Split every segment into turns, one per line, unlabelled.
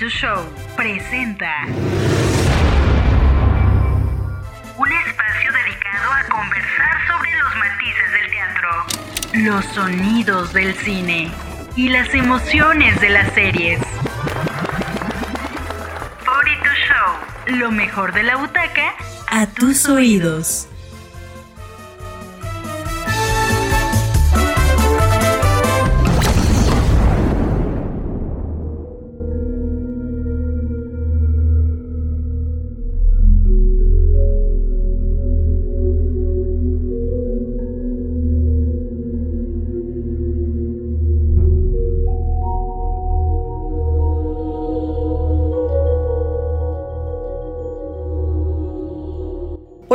42 Show presenta un espacio dedicado a conversar sobre los matices del teatro, los sonidos del cine y las emociones de las series. 42 Show, lo mejor de la butaca a tus oídos.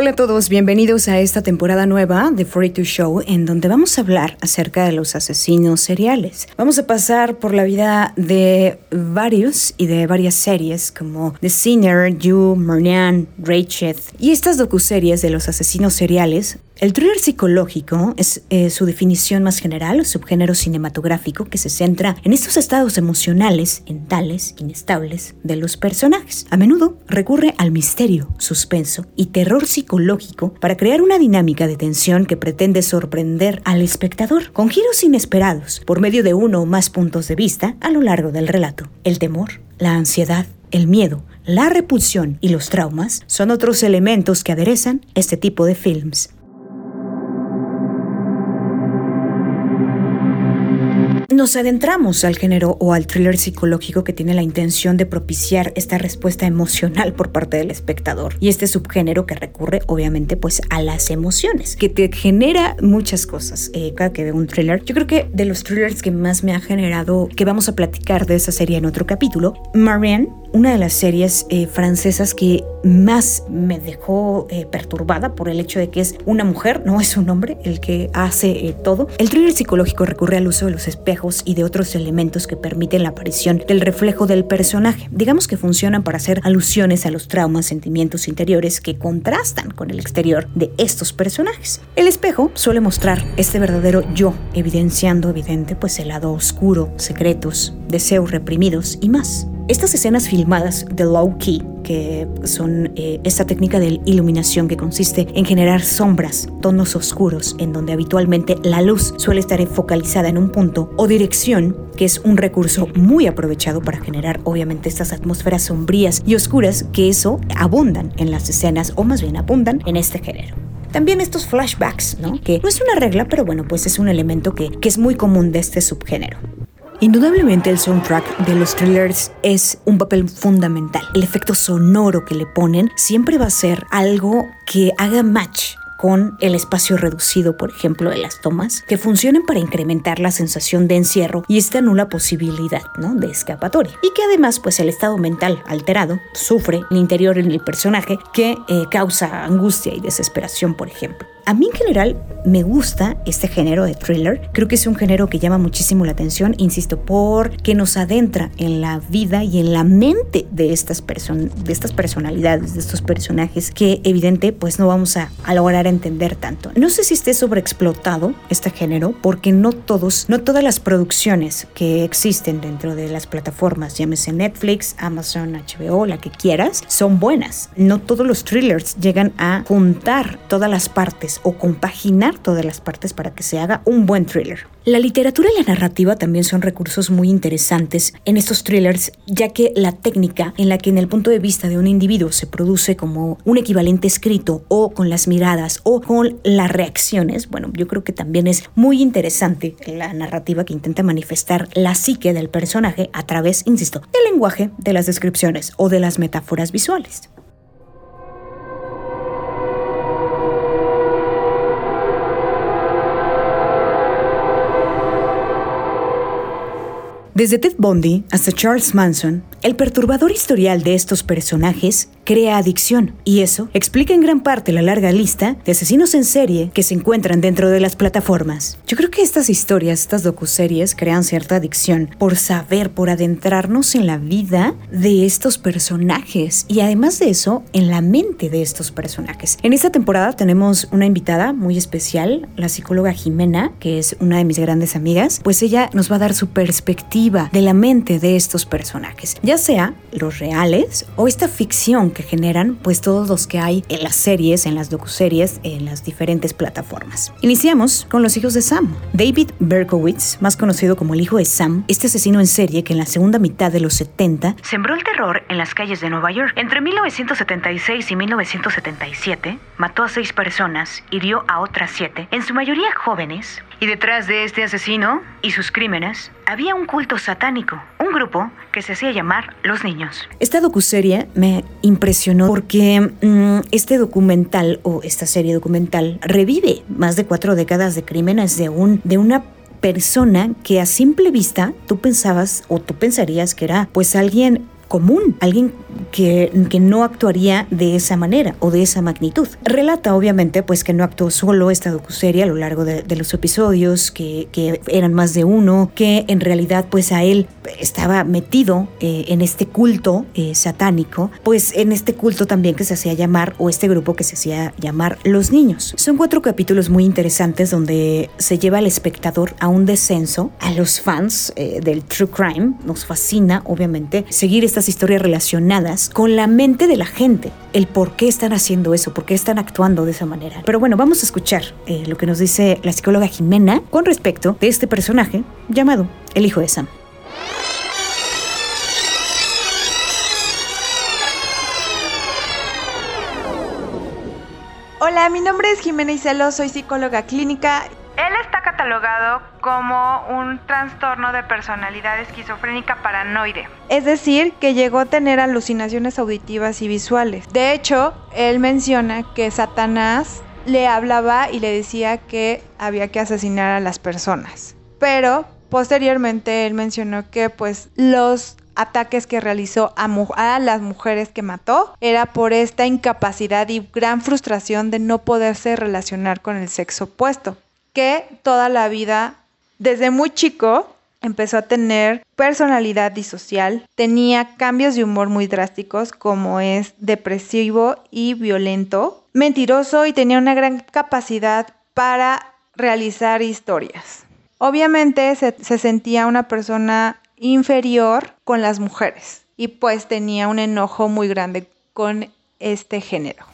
Hola a todos, bienvenidos a esta temporada nueva de 42 Show en donde vamos a hablar acerca de los asesinos seriales. Vamos a pasar por la vida de varios y de varias series como The Sinner, You, Marianne, Rachel y estas docuseries de los asesinos seriales el thriller psicológico es eh, su definición más general, subgénero cinematográfico que se centra en estos estados emocionales, mentales, inestables de los personajes. A menudo recurre al misterio, suspenso y terror psicológico para crear una dinámica de tensión que pretende sorprender al espectador, con giros inesperados por medio de uno o más puntos de vista a lo largo del relato. El temor, la ansiedad, el miedo, la repulsión y los traumas son otros elementos que aderezan este tipo de films. Nos adentramos al género o al thriller psicológico que tiene la intención de propiciar esta respuesta emocional por parte del espectador y este subgénero que recurre obviamente pues a las emociones, que te genera muchas cosas eh, cada que veo un thriller. Yo creo que de los thrillers que más me ha generado, que vamos a platicar de esa serie en otro capítulo, Marianne una de las series eh, francesas que más me dejó eh, perturbada por el hecho de que es una mujer, no es un hombre, el que hace eh, todo. El thriller psicológico recurre al uso de los espejos y de otros elementos que permiten la aparición del reflejo del personaje. Digamos que funcionan para hacer alusiones a los traumas, sentimientos interiores que contrastan con el exterior de estos personajes. El espejo suele mostrar este verdadero yo, evidenciando evidente pues el lado oscuro, secretos, deseos reprimidos y más. Estas escenas filmadas de low key, que son eh, esta técnica de iluminación que consiste en generar sombras, tonos oscuros, en donde habitualmente la luz suele estar focalizada en un punto, o dirección, que es un recurso muy aprovechado para generar obviamente estas atmósferas sombrías y oscuras que eso abundan en las escenas, o más bien abundan en este género. También estos flashbacks, ¿no? Que no es una regla, pero bueno, pues es un elemento que, que es muy común de este subgénero. Indudablemente el soundtrack de los thrillers es un papel fundamental. El efecto sonoro que le ponen siempre va a ser algo que haga match con el espacio reducido, por ejemplo, de las tomas, que funcionen para incrementar la sensación de encierro y esta nula posibilidad ¿no? de escapatoria. Y que además, pues el estado mental alterado sufre el interior en el personaje que eh, causa angustia y desesperación, por ejemplo. A mí en general me gusta este género de thriller. Creo que es un género que llama muchísimo la atención, insisto, porque nos adentra en la vida y en la mente de estas, de estas personalidades, de estos personajes que evidente pues no vamos a, a lograr entender tanto. No sé si esté sobreexplotado este género porque no todos, no todas las producciones que existen dentro de las plataformas, llámese Netflix, Amazon, HBO, la que quieras, son buenas. No todos los thrillers llegan a juntar todas las partes o compaginar todas las partes para que se haga un buen thriller. La literatura y la narrativa también son recursos muy interesantes en estos thrillers, ya que la técnica en la que en el punto de vista de un individuo se produce como un equivalente escrito o con las miradas o con las reacciones, bueno, yo creo que también es muy interesante la narrativa que intenta manifestar la psique del personaje a través, insisto, del lenguaje, de las descripciones o de las metáforas visuales. Desde Ted Bundy hasta Charles Manson, el perturbador historial de estos personajes crea adicción y eso explica en gran parte la larga lista de asesinos en serie que se encuentran dentro de las plataformas. Yo creo que estas historias, estas docuseries crean cierta adicción por saber, por adentrarnos en la vida de estos personajes y además de eso, en la mente de estos personajes. En esta temporada tenemos una invitada muy especial, la psicóloga Jimena, que es una de mis grandes amigas, pues ella nos va a dar su perspectiva de la mente de estos personajes, ya sea los reales o esta ficción que generan pues todos los que hay en las series, en las docuseries, en las diferentes plataformas. Iniciamos con los hijos de Sam. David Berkowitz, más conocido como el hijo de Sam, este asesino en serie que en la segunda mitad de los 70 sembró el terror en las calles de Nueva York. Entre 1976 y 1977 mató a seis personas, hirió a otras siete, en su mayoría jóvenes, y detrás de este asesino y sus crímenes había un culto satánico, un grupo que se hacía llamar Los Niños. Esta docuserie me impresionó porque mm, este documental o esta serie documental revive más de cuatro décadas de crímenes de, un, de una persona que a simple vista tú pensabas o tú pensarías que era pues alguien común, alguien que, que, no actuaría de esa manera o de esa magnitud. Relata obviamente pues que no actuó solo esta docuserie a lo largo de, los episodios, que, que, eran más de uno, que en realidad pues a él estaba metido eh, en este culto eh, satánico, pues en este culto también que se hacía llamar o este grupo que se hacía llamar los niños. Son cuatro capítulos muy interesantes donde se lleva al espectador a un descenso, a los fans eh, del true crime, nos fascina obviamente seguir estas historias relacionadas con la mente de la gente, el por qué están haciendo eso, por qué están actuando de esa manera. Pero bueno, vamos a escuchar lo que nos dice la psicóloga Jimena con respecto de este personaje llamado el hijo de Sam.
Hola, mi nombre es Jimena Iselo, soy psicóloga clínica. Él está catalogado como un trastorno de personalidad esquizofrénica paranoide. Es decir, que llegó a tener alucinaciones auditivas y visuales. De hecho, él menciona que Satanás le hablaba y le decía que había que asesinar a las personas. Pero posteriormente él mencionó que pues los ataques que realizó a, las mujeres que mató era por esta incapacidad y gran frustración de no poderse relacionar con el sexo opuesto, que toda la vida, desde muy chico, empezó a tener personalidad disocial, tenía cambios de humor muy drásticos como es depresivo y violento, mentiroso y tenía una gran capacidad para realizar historias. Obviamente se, se sentía una persona inferior con las mujeres y pues tenía un enojo muy grande con este género.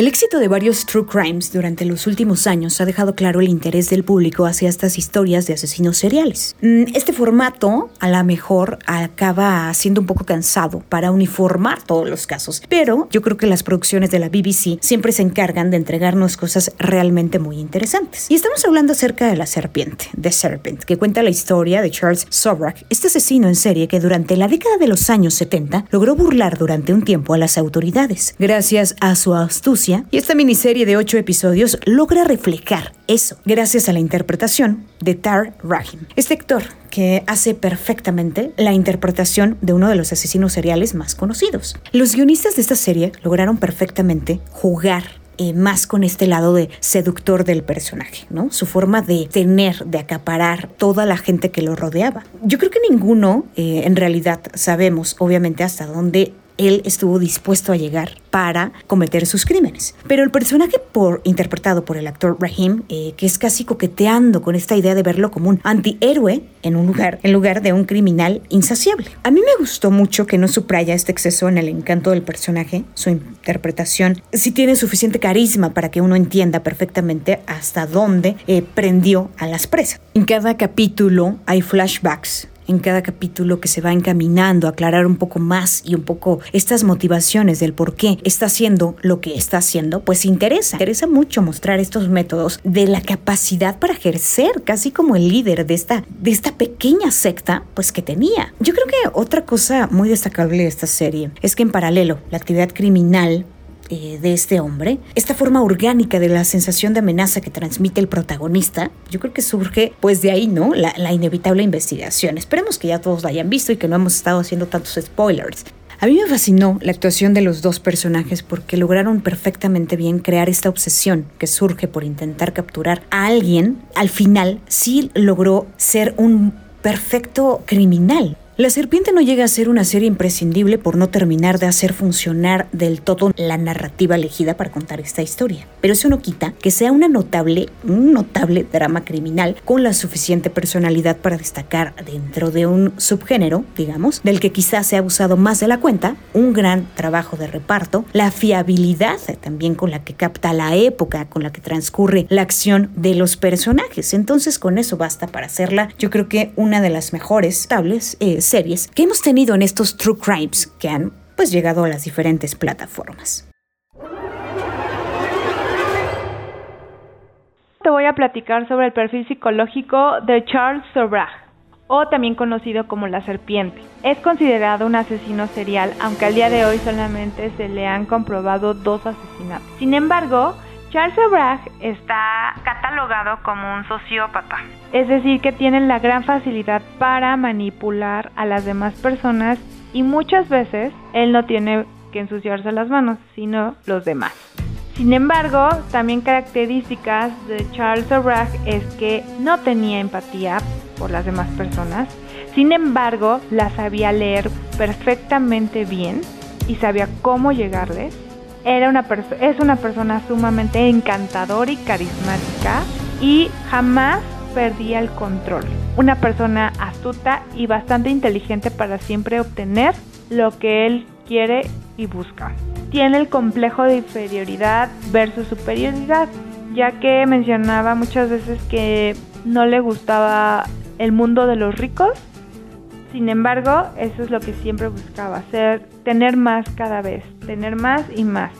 El éxito de varios true crimes durante los últimos años ha dejado claro el interés del público hacia estas historias de asesinos seriales. Mm, este formato a lo mejor acaba siendo un poco cansado para uniformar todos los casos, pero yo creo que las producciones de la BBC siempre se encargan de entregarnos cosas realmente muy interesantes. Y estamos hablando acerca de La Serpiente, The Serpent, que cuenta la historia de Charles Sobrak, este asesino en serie que durante la década de los años 70 logró burlar durante un tiempo a las autoridades. Gracias a su astucia, y esta miniserie de ocho episodios logra reflejar eso gracias a la interpretación de Tar Rahim. Este actor que hace perfectamente la interpretación de uno de los asesinos seriales más conocidos. Los guionistas de esta serie lograron perfectamente jugar eh, más con este lado de seductor del personaje, ¿no? Su forma de tener, de acaparar toda la gente que lo rodeaba. Yo creo que ninguno, eh, en realidad, sabemos, obviamente, hasta dónde él estuvo dispuesto a llegar para cometer sus crímenes. Pero el personaje por, interpretado por el actor Rahim, eh, que es casi coqueteando con esta idea de verlo como un antihéroe en un lugar, en lugar de un criminal insaciable. A mí me gustó mucho que no supraya este exceso en el encanto del personaje, su interpretación, si tiene suficiente carisma para que uno entienda perfectamente hasta dónde eh, prendió a las presas. En cada capítulo hay flashbacks en cada capítulo que se va encaminando aclarar un poco más y un poco estas motivaciones del por qué está haciendo lo que está haciendo, pues interesa. Interesa mucho mostrar estos métodos de la capacidad para ejercer casi como el líder de esta, de esta pequeña secta, pues que tenía. Yo creo que otra cosa muy destacable de esta serie es que en paralelo la actividad criminal eh, de este hombre, esta forma orgánica de la sensación de amenaza que transmite el protagonista, yo creo que surge pues de ahí, ¿no? La, la inevitable investigación. Esperemos que ya todos la hayan visto y que no hemos estado haciendo tantos spoilers. A mí me fascinó la actuación de los dos personajes porque lograron perfectamente bien crear esta obsesión que surge por intentar capturar a alguien. Al final sí logró ser un perfecto criminal. La Serpiente no llega a ser una serie imprescindible por no terminar de hacer funcionar del todo la narrativa elegida para contar esta historia. Pero eso no quita que sea una notable, un notable drama criminal con la suficiente personalidad para destacar dentro de un subgénero, digamos, del que quizás se ha abusado más de la cuenta, un gran trabajo de reparto, la fiabilidad también con la que capta la época con la que transcurre la acción de los personajes. Entonces con eso basta para hacerla, yo creo que una de las mejores tables es series que hemos tenido en estos True Crimes que han pues llegado a las diferentes plataformas.
Te voy a platicar sobre el perfil psicológico de Charles Sobrach, o también conocido como la serpiente. Es considerado un asesino serial, aunque al día de hoy solamente se le han comprobado dos asesinatos. Sin embargo, Charles Bragg está catalogado como un sociópata, es decir, que tiene la gran facilidad para manipular a las demás personas y muchas veces él no tiene que ensuciarse las manos, sino los demás. Sin embargo, también características de Charles Bragg es que no tenía empatía por las demás personas, sin embargo, la sabía leer perfectamente bien y sabía cómo llegarles era una es una persona sumamente encantadora y carismática y jamás perdía el control. Una persona astuta y bastante inteligente para siempre obtener lo que él quiere y busca. Tiene el complejo de inferioridad versus superioridad, ya que mencionaba muchas veces que no le gustaba el mundo de los ricos. Sin embargo, eso es lo que siempre buscaba, hacer, tener más cada vez, tener más y más.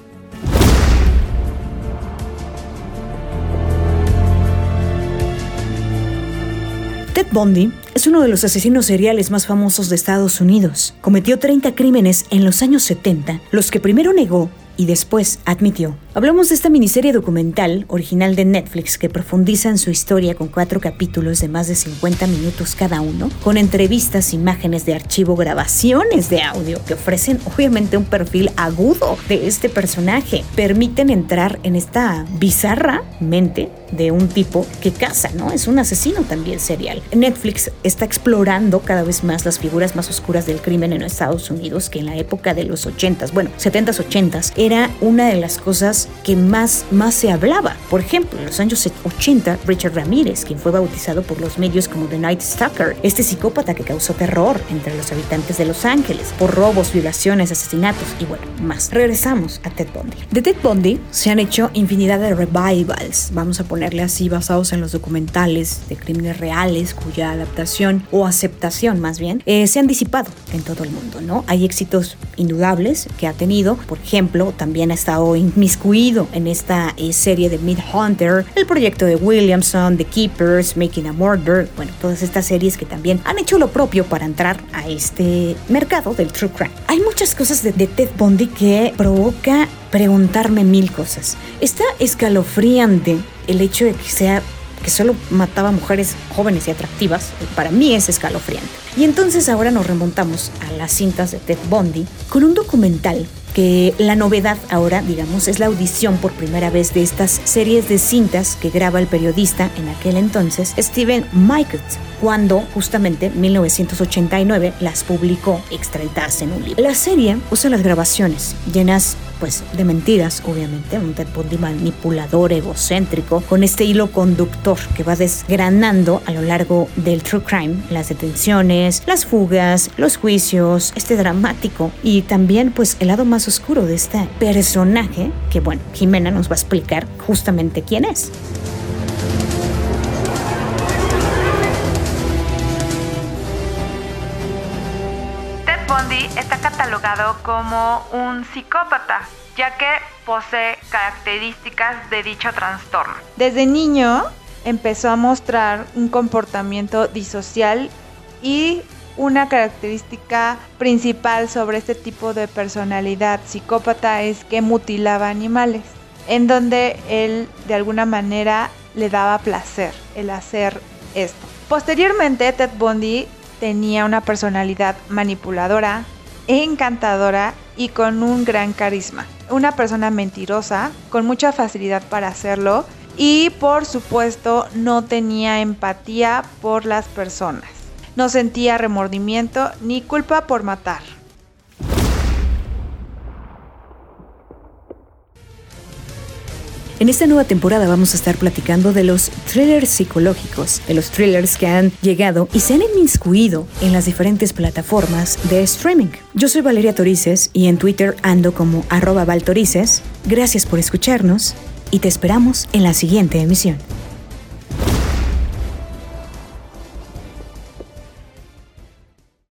Ted Bundy es uno de los asesinos seriales más famosos de Estados Unidos. Cometió 30 crímenes en los años 70, los que primero negó y después admitió. Hablamos de esta miniserie documental original de Netflix que profundiza en su historia con cuatro capítulos de más de 50 minutos cada uno, con entrevistas, imágenes de archivo, grabaciones de audio que ofrecen obviamente un perfil agudo de este personaje. Permiten entrar en esta bizarra mente de un tipo que caza, ¿no? Es un asesino también serial. Netflix está explorando cada vez más las figuras más oscuras del crimen en Estados Unidos, que en la época de los 80s, bueno, 70s, 80s, era una de las cosas que más, más se hablaba. Por ejemplo, en los años 80, Richard Ramírez, quien fue bautizado por los medios como The Night Stalker, este psicópata que causó terror entre los habitantes de Los Ángeles por robos, violaciones, asesinatos y bueno, más. Regresamos a Ted Bundy. De Ted Bundy se han hecho infinidad de revivals, vamos a ponerle así, basados en los documentales de crímenes reales cuya adaptación o aceptación más bien eh, se han disipado en todo el mundo, ¿no? Hay éxitos indudables que ha tenido, por ejemplo, también ha estado inmiscuido en esta eh, serie de Mid Hunter, el proyecto de Williamson, The Keepers, Making a Murder, bueno, todas estas series que también han hecho lo propio para entrar a este mercado del true crime. Hay muchas cosas de, de Ted Bundy que provoca preguntarme mil cosas. Está escalofriante el hecho de que sea que solo mataba mujeres jóvenes y atractivas, para mí es escalofriante. Y entonces ahora nos remontamos a las cintas de Ted Bundy con un documental que la novedad ahora, digamos, es la audición por primera vez de estas series de cintas que graba el periodista en aquel entonces, Steven Michaels, cuando justamente en 1989 las publicó extraídas en un libro. La serie usa las grabaciones llenas pues de mentiras, obviamente, un Ted Bundy manipulador, egocéntrico, con este hilo conductor que va desgranando a lo largo del true crime las detenciones, las fugas, los juicios, este dramático y también pues el lado más oscuro de este personaje que bueno, Jimena nos va a explicar justamente quién es.
Está catalogado como un psicópata, ya que posee características de dicho trastorno. Desde niño empezó a mostrar un comportamiento disocial y una característica principal sobre este tipo de personalidad psicópata es que mutilaba animales, en donde él de alguna manera le daba placer el hacer esto. Posteriormente, Ted Bundy tenía una personalidad manipuladora, encantadora y con un gran carisma. Una persona mentirosa, con mucha facilidad para hacerlo y por supuesto no tenía empatía por las personas. No sentía remordimiento ni culpa por matar.
En esta nueva temporada vamos a estar platicando de los thrillers psicológicos, de los thrillers que han llegado y se han inmiscuido en las diferentes plataformas de streaming. Yo soy Valeria Torices y en Twitter ando como arroba valtorices. Gracias por escucharnos y te esperamos en la siguiente emisión.